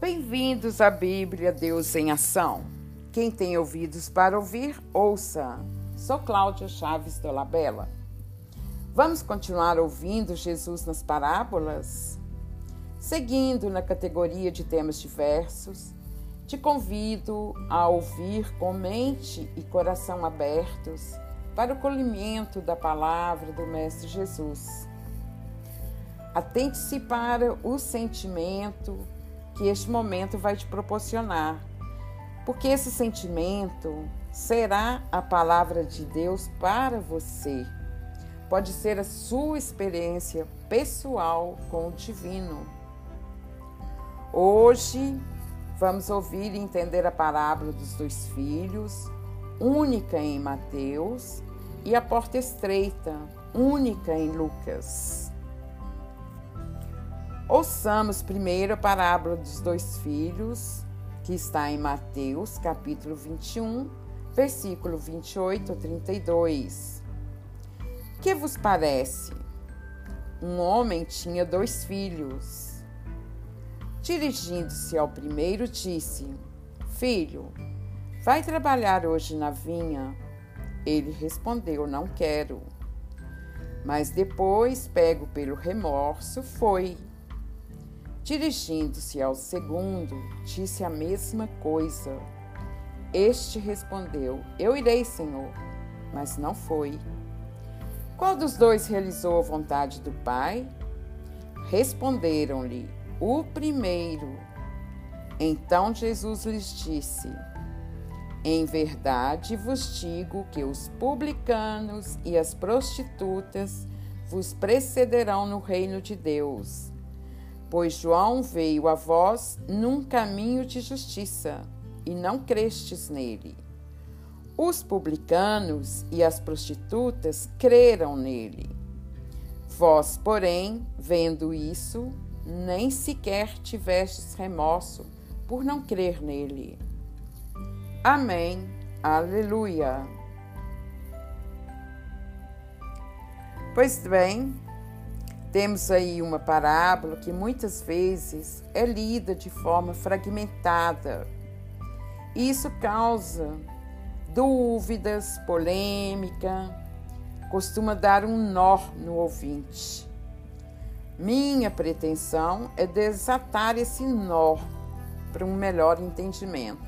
Bem-vindos à Bíblia Deus em Ação. Quem tem ouvidos para ouvir, ouça. Sou Cláudia Chaves do Labela. Vamos continuar ouvindo Jesus nas parábolas? Seguindo na categoria de temas diversos, te convido a ouvir com mente e coração abertos para o colhimento da palavra do Mestre Jesus. Atente-se para o sentimento que este momento vai te proporcionar, porque esse sentimento será a palavra de Deus para você. Pode ser a sua experiência pessoal com o divino. Hoje vamos ouvir e entender a parábola dos dois filhos, única em Mateus, e a porta estreita, única em Lucas. Ouçamos primeiro a parábola dos dois filhos, que está em Mateus, capítulo 21, versículo 28 a 32. Que vos parece? Um homem tinha dois filhos. Dirigindo-se ao primeiro, disse: Filho, vai trabalhar hoje na vinha? Ele respondeu: Não quero. Mas depois, pego pelo remorso, foi. Dirigindo-se ao segundo, disse a mesma coisa. Este respondeu: Eu irei, Senhor. Mas não foi. Qual dos dois realizou a vontade do Pai? Responderam-lhe: O primeiro. Então Jesus lhes disse: Em verdade vos digo que os publicanos e as prostitutas vos precederão no reino de Deus Pois João veio a vós num caminho de justiça, e não crestes nele. Os publicanos e as prostitutas creram nele. Vós, porém, vendo isso, nem sequer tivestes remorso por não crer nele. Amém. Aleluia. Pois bem, temos aí uma parábola que muitas vezes é lida de forma fragmentada. Isso causa dúvidas, polêmica, costuma dar um nó no ouvinte. Minha pretensão é desatar esse nó para um melhor entendimento.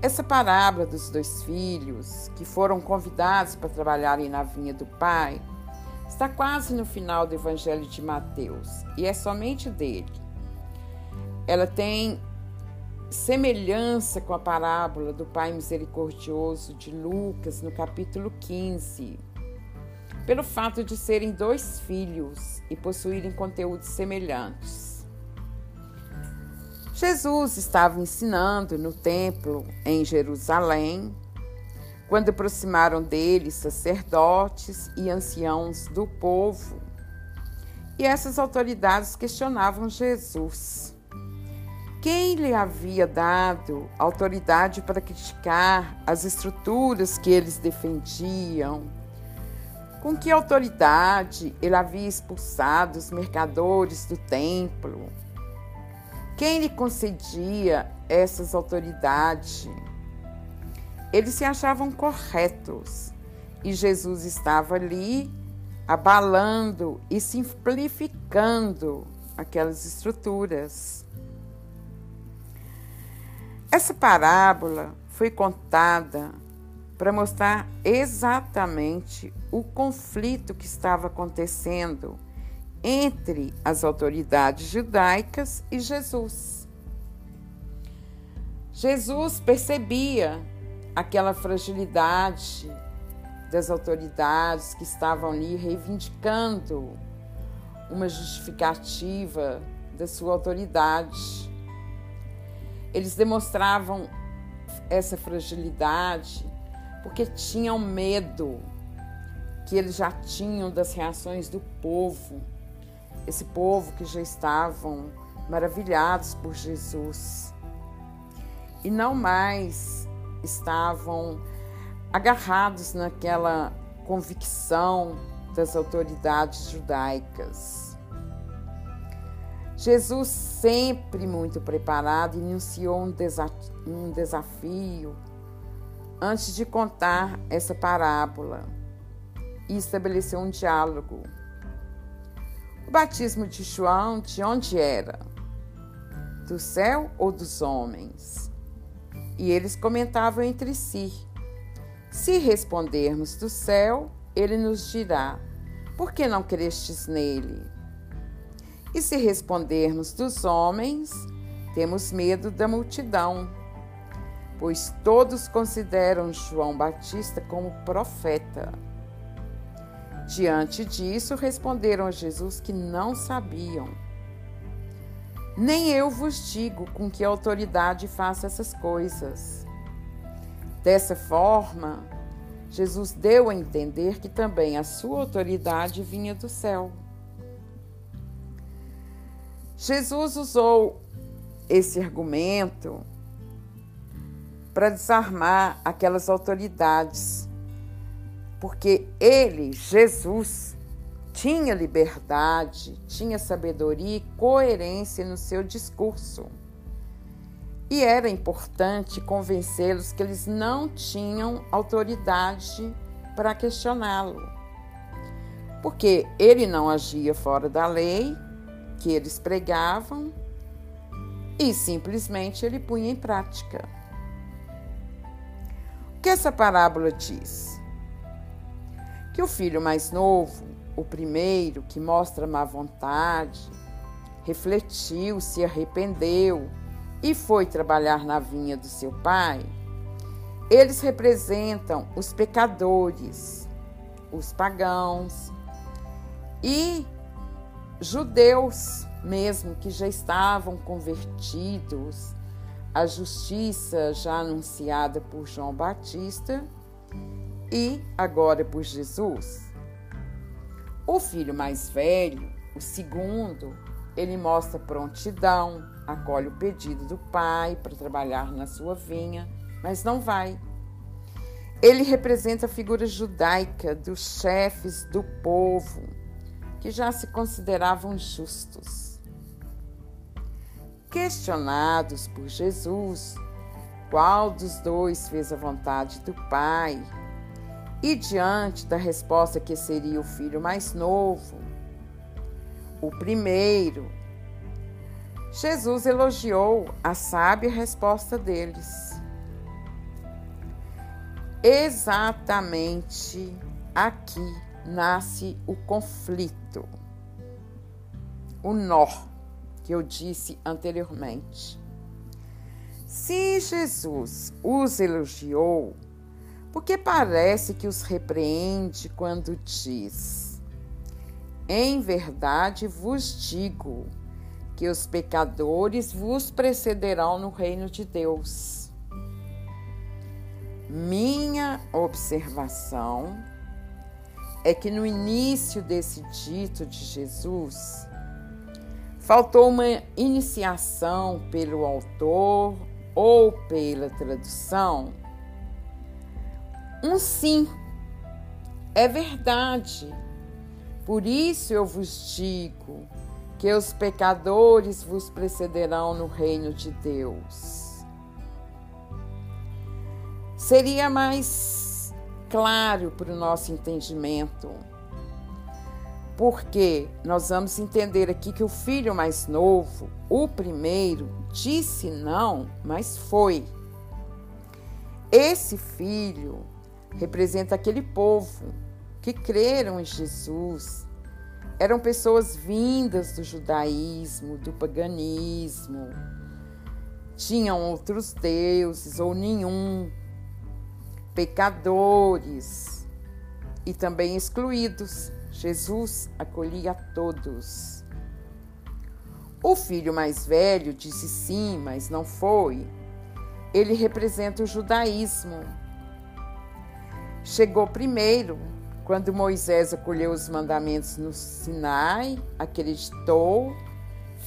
Essa parábola dos dois filhos que foram convidados para trabalharem na vinha do pai Está quase no final do Evangelho de Mateus e é somente dele. Ela tem semelhança com a parábola do Pai Misericordioso de Lucas, no capítulo 15, pelo fato de serem dois filhos e possuírem conteúdos semelhantes. Jesus estava ensinando no templo em Jerusalém quando aproximaram dele sacerdotes e anciãos do povo, e essas autoridades questionavam Jesus. Quem lhe havia dado autoridade para criticar as estruturas que eles defendiam? Com que autoridade ele havia expulsado os mercadores do templo? Quem lhe concedia essas autoridades? Eles se achavam corretos e Jesus estava ali abalando e simplificando aquelas estruturas. Essa parábola foi contada para mostrar exatamente o conflito que estava acontecendo entre as autoridades judaicas e Jesus. Jesus percebia aquela fragilidade das autoridades que estavam ali reivindicando uma justificativa da sua autoridade. Eles demonstravam essa fragilidade porque tinham medo que eles já tinham das reações do povo, esse povo que já estavam maravilhados por Jesus. E não mais estavam agarrados naquela convicção das autoridades judaicas. Jesus, sempre muito preparado, iniciou um, um desafio antes de contar essa parábola e estabeleceu um diálogo. O batismo de João, de onde era? Do céu ou dos homens? E eles comentavam entre si. Se respondermos do céu, ele nos dirá: Por que não crestes nele? E se respondermos dos homens, temos medo da multidão, pois todos consideram João Batista como profeta. Diante disso, responderam a Jesus que não sabiam. Nem eu vos digo com que autoridade faço essas coisas. Dessa forma, Jesus deu a entender que também a sua autoridade vinha do céu. Jesus usou esse argumento para desarmar aquelas autoridades porque ele, Jesus, tinha liberdade, tinha sabedoria e coerência no seu discurso. E era importante convencê-los que eles não tinham autoridade para questioná-lo. Porque ele não agia fora da lei que eles pregavam e simplesmente ele punha em prática. O que essa parábola diz? que o filho mais novo, o primeiro que mostra má vontade, refletiu, se arrependeu e foi trabalhar na vinha do seu pai, eles representam os pecadores, os pagãos e judeus mesmo que já estavam convertidos à justiça já anunciada por João Batista e agora por Jesus. O filho mais velho, o segundo, ele mostra prontidão, acolhe o pedido do pai para trabalhar na sua vinha, mas não vai. Ele representa a figura judaica dos chefes do povo, que já se consideravam justos. Questionados por Jesus, qual dos dois fez a vontade do Pai, e diante da resposta que seria o filho mais novo, o primeiro, Jesus elogiou a sábia resposta deles. Exatamente aqui nasce o conflito, o nó que eu disse anteriormente. Se Jesus os elogiou, porque parece que os repreende quando diz: Em verdade vos digo que os pecadores vos precederão no reino de Deus. Minha observação é que no início desse dito de Jesus, faltou uma iniciação pelo autor ou pela tradução um sim. É verdade. Por isso eu vos digo que os pecadores vos precederão no reino de Deus. Seria mais claro para o nosso entendimento, porque nós vamos entender aqui que o filho mais novo, o primeiro, disse não, mas foi. Esse filho representa aquele povo que creram em Jesus. Eram pessoas vindas do judaísmo, do paganismo, tinham outros deuses ou nenhum, pecadores e também excluídos. Jesus acolhia todos. O filho mais velho disse sim, mas não foi. Ele representa o judaísmo Chegou primeiro, quando Moisés acolheu os mandamentos no Sinai, acreditou,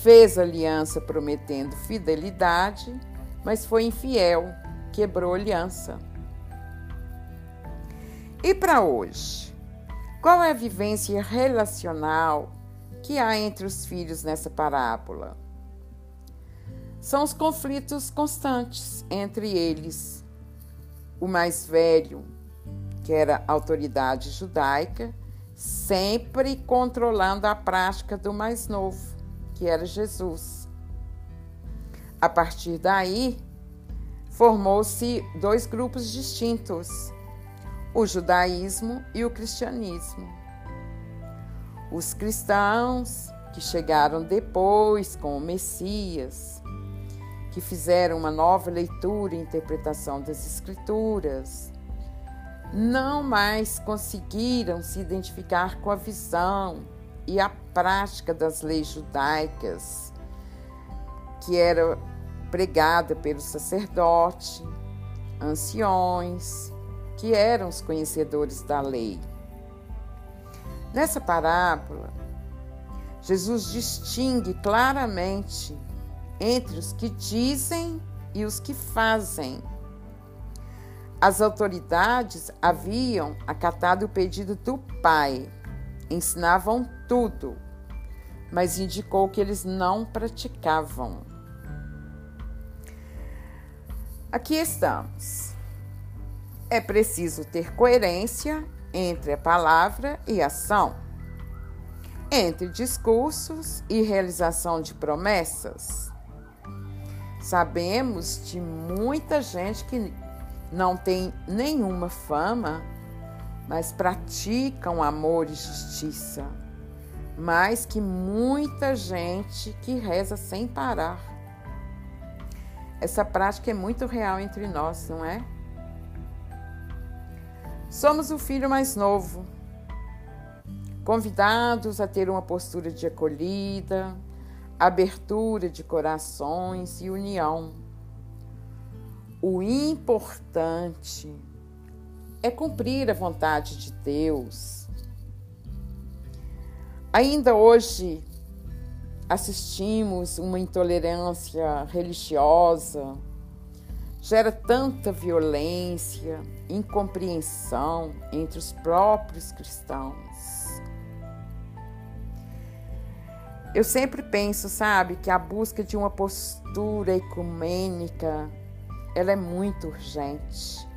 fez aliança prometendo fidelidade, mas foi infiel, quebrou aliança. E para hoje? Qual é a vivência relacional que há entre os filhos nessa parábola? São os conflitos constantes entre eles. O mais velho, que era autoridade judaica, sempre controlando a prática do mais novo, que era Jesus. A partir daí, formou-se dois grupos distintos, o judaísmo e o cristianismo. Os cristãos, que chegaram depois com o Messias, que fizeram uma nova leitura e interpretação das Escrituras, não mais conseguiram se identificar com a visão e a prática das leis judaicas, que era pregada pelo sacerdote, anciões, que eram os conhecedores da lei. Nessa parábola, Jesus distingue claramente entre os que dizem e os que fazem. As autoridades haviam acatado o pedido do Pai, ensinavam tudo, mas indicou que eles não praticavam. Aqui estamos. É preciso ter coerência entre a palavra e ação, entre discursos e realização de promessas. Sabemos de muita gente que não tem nenhuma fama, mas praticam amor e justiça. Mais que muita gente que reza sem parar. Essa prática é muito real entre nós, não é? Somos o filho mais novo, convidados a ter uma postura de acolhida, abertura de corações e união. O importante é cumprir a vontade de Deus. Ainda hoje assistimos uma intolerância religiosa, gera tanta violência, incompreensão entre os próprios cristãos. Eu sempre penso, sabe, que a busca de uma postura ecumênica, ela é muito urgente.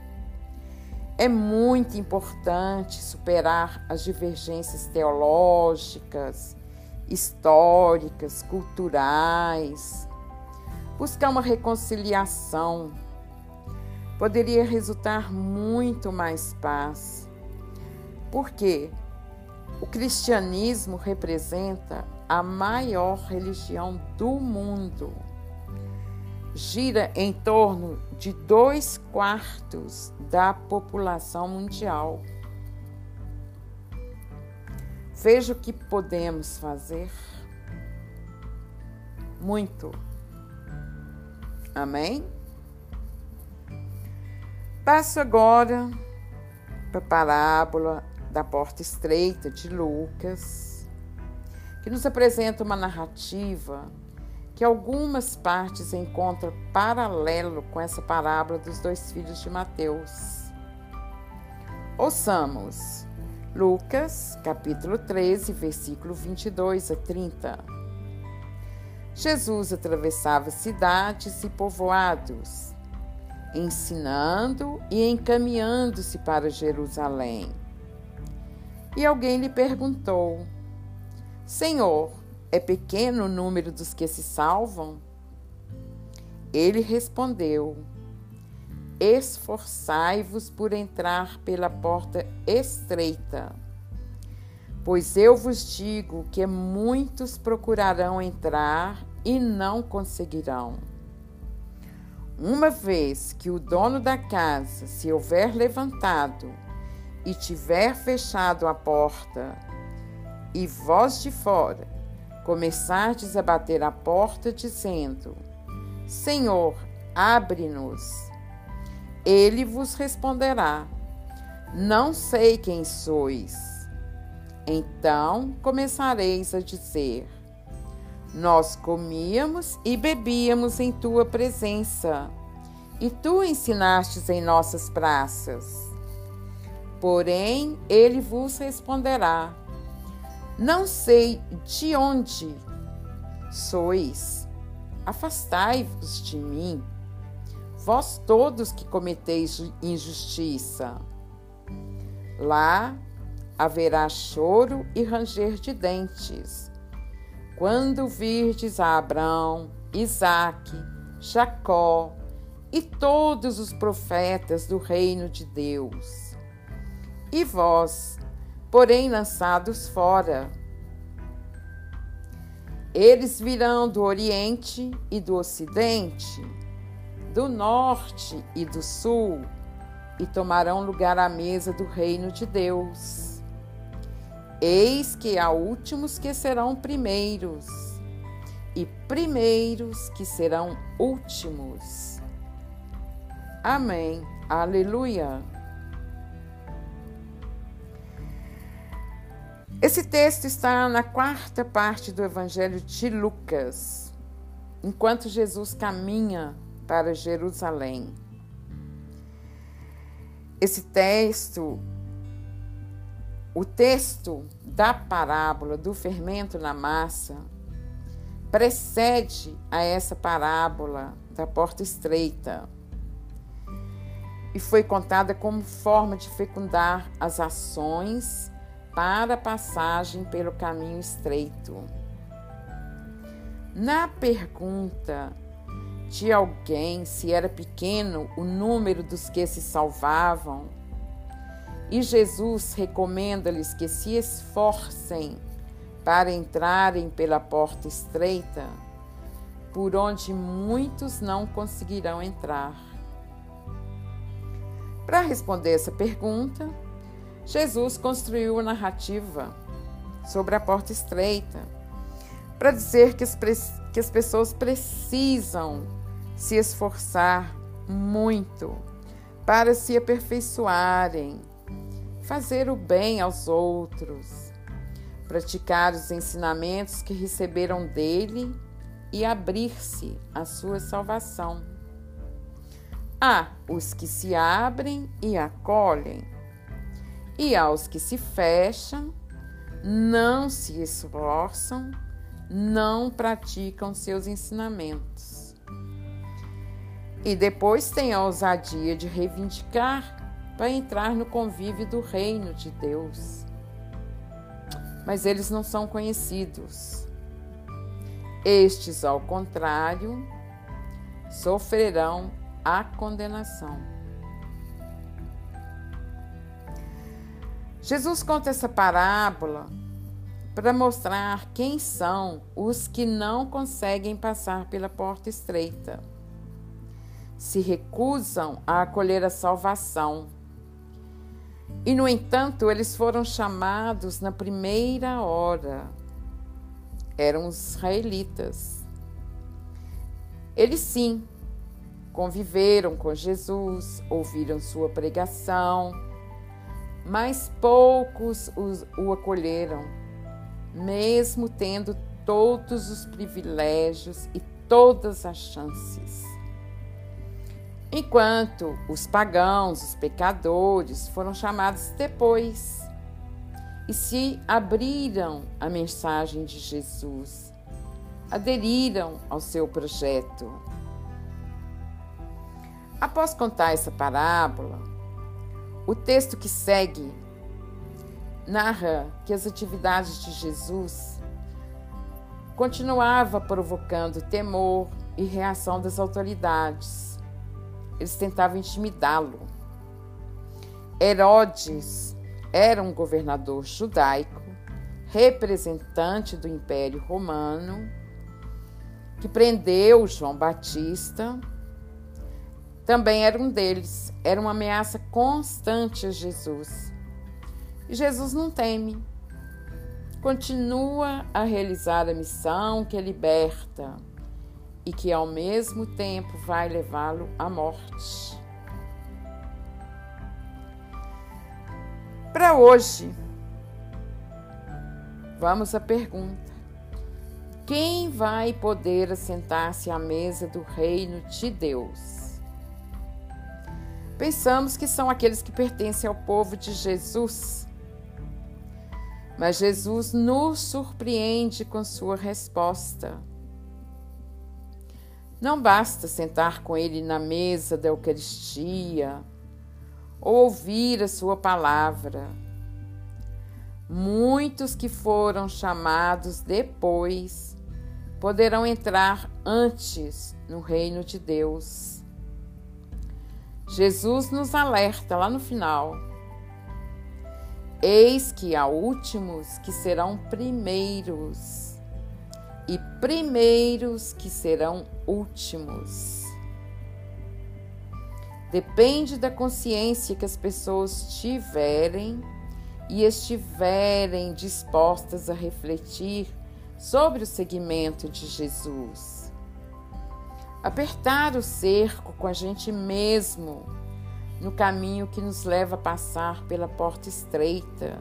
É muito importante superar as divergências teológicas, históricas, culturais, buscar uma reconciliação poderia resultar muito mais paz. Porque o cristianismo representa a maior religião do mundo. Gira em torno de dois quartos da população mundial. Veja o que podemos fazer. Muito. Amém? Passo agora para a parábola da porta estreita de Lucas, que nos apresenta uma narrativa que algumas partes encontram paralelo com essa parábola dos dois filhos de Mateus. Ouçamos Lucas, capítulo 13, versículo 22 a 30. Jesus atravessava cidades e povoados ensinando e encaminhando-se para Jerusalém. E alguém lhe perguntou: Senhor, é pequeno o número dos que se salvam? Ele respondeu: Esforçai-vos por entrar pela porta estreita, pois eu vos digo que muitos procurarão entrar e não conseguirão. Uma vez que o dono da casa se houver levantado e tiver fechado a porta, e vós de fora começardes a bater a porta, dizendo: Senhor, abre-nos. Ele vos responderá: Não sei quem sois. Então começareis a dizer: nós comíamos e bebíamos em tua presença, e tu ensinastes em nossas praças. Porém, ele vos responderá: Não sei de onde sois. Afastai-vos de mim, vós todos que cometeis injustiça. Lá haverá choro e ranger de dentes. Quando virdes a Abraão, Isaque, Jacó e todos os profetas do reino de Deus. E vós, porém lançados fora, eles virão do Oriente e do Ocidente, do Norte e do Sul, e tomarão lugar à mesa do reino de Deus. Eis que há últimos que serão primeiros, e primeiros que serão últimos. Amém. Aleluia. Esse texto está na quarta parte do Evangelho de Lucas, enquanto Jesus caminha para Jerusalém. Esse texto, o texto da parábola do fermento na massa, precede a essa parábola da porta estreita e foi contada como forma de fecundar as ações para a passagem pelo caminho estreito. Na pergunta de alguém se era pequeno o número dos que se salvavam, e Jesus recomenda-lhes que se esforcem para entrarem pela porta estreita, por onde muitos não conseguirão entrar. Para responder essa pergunta, Jesus construiu a narrativa sobre a porta estreita para dizer que as, que as pessoas precisam se esforçar muito para se aperfeiçoarem, fazer o bem aos outros, praticar os ensinamentos que receberam dele e abrir-se à sua salvação. Há os que se abrem e acolhem, e aos que se fecham, não se esforçam, não praticam seus ensinamentos. E depois tem a ousadia de reivindicar para entrar no convívio do reino de Deus. Mas eles não são conhecidos. Estes, ao contrário, sofrerão a condenação. Jesus conta essa parábola para mostrar quem são os que não conseguem passar pela porta estreita, se recusam a acolher a salvação. E, no entanto, eles foram chamados na primeira hora. Eram os israelitas. Eles sim conviveram com Jesus, ouviram sua pregação, mas poucos os, o acolheram, mesmo tendo todos os privilégios e todas as chances. Enquanto os pagãos, os pecadores, foram chamados depois e se abriram à mensagem de Jesus, aderiram ao seu projeto Após contar essa parábola, o texto que segue narra que as atividades de Jesus continuava provocando temor e reação das autoridades. Eles tentavam intimidá-lo. Herodes era um governador judaico, representante do Império Romano, que prendeu João Batista também era um deles. Era uma ameaça constante a Jesus. E Jesus não teme. Continua a realizar a missão que liberta e que ao mesmo tempo vai levá-lo à morte. Para hoje, vamos à pergunta: quem vai poder assentar-se à mesa do reino de Deus? Pensamos que são aqueles que pertencem ao povo de Jesus. Mas Jesus nos surpreende com sua resposta. Não basta sentar com ele na mesa da Eucaristia ou ouvir a sua palavra. Muitos que foram chamados depois poderão entrar antes no reino de Deus. Jesus nos alerta lá no final. Eis que há últimos que serão primeiros, e primeiros que serão últimos. Depende da consciência que as pessoas tiverem e estiverem dispostas a refletir sobre o seguimento de Jesus. Apertar o cerco com a gente mesmo no caminho que nos leva a passar pela porta estreita,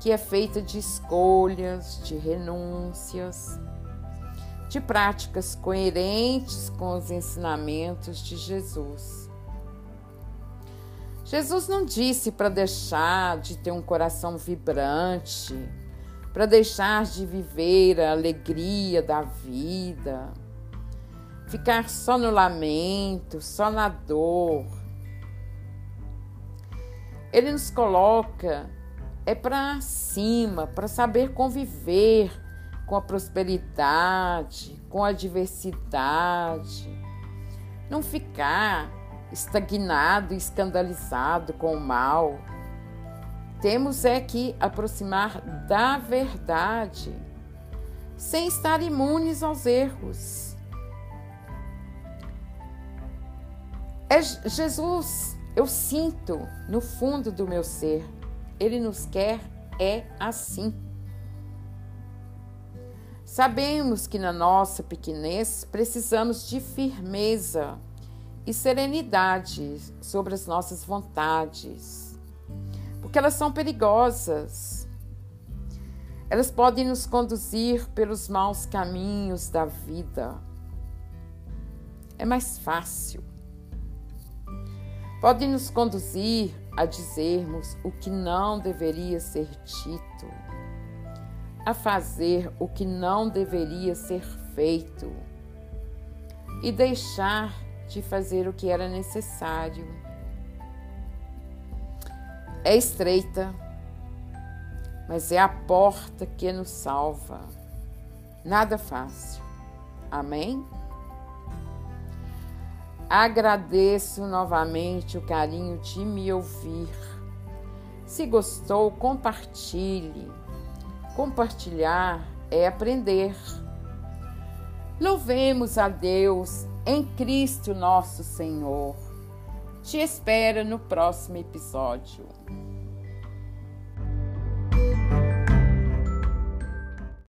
que é feita de escolhas, de renúncias, de práticas coerentes com os ensinamentos de Jesus. Jesus não disse para deixar de ter um coração vibrante, para deixar de viver a alegria da vida, ficar só no lamento, só na dor. Ele nos coloca é para cima, para saber conviver com a prosperidade, com a diversidade. Não ficar estagnado escandalizado com o mal. Temos é que aproximar da verdade, sem estar imunes aos erros. É Jesus, eu sinto no fundo do meu ser, ele nos quer é assim. Sabemos que na nossa pequenez precisamos de firmeza e serenidade sobre as nossas vontades, porque elas são perigosas. Elas podem nos conduzir pelos maus caminhos da vida. É mais fácil. Podem nos conduzir a dizermos o que não deveria ser dito, a fazer o que não deveria ser feito e deixar de fazer o que era necessário. É estreita, mas é a porta que nos salva. Nada fácil. Amém? Agradeço novamente o carinho de me ouvir. Se gostou, compartilhe. Compartilhar é aprender. Louvemos a Deus em Cristo nosso Senhor. Te espero no próximo episódio.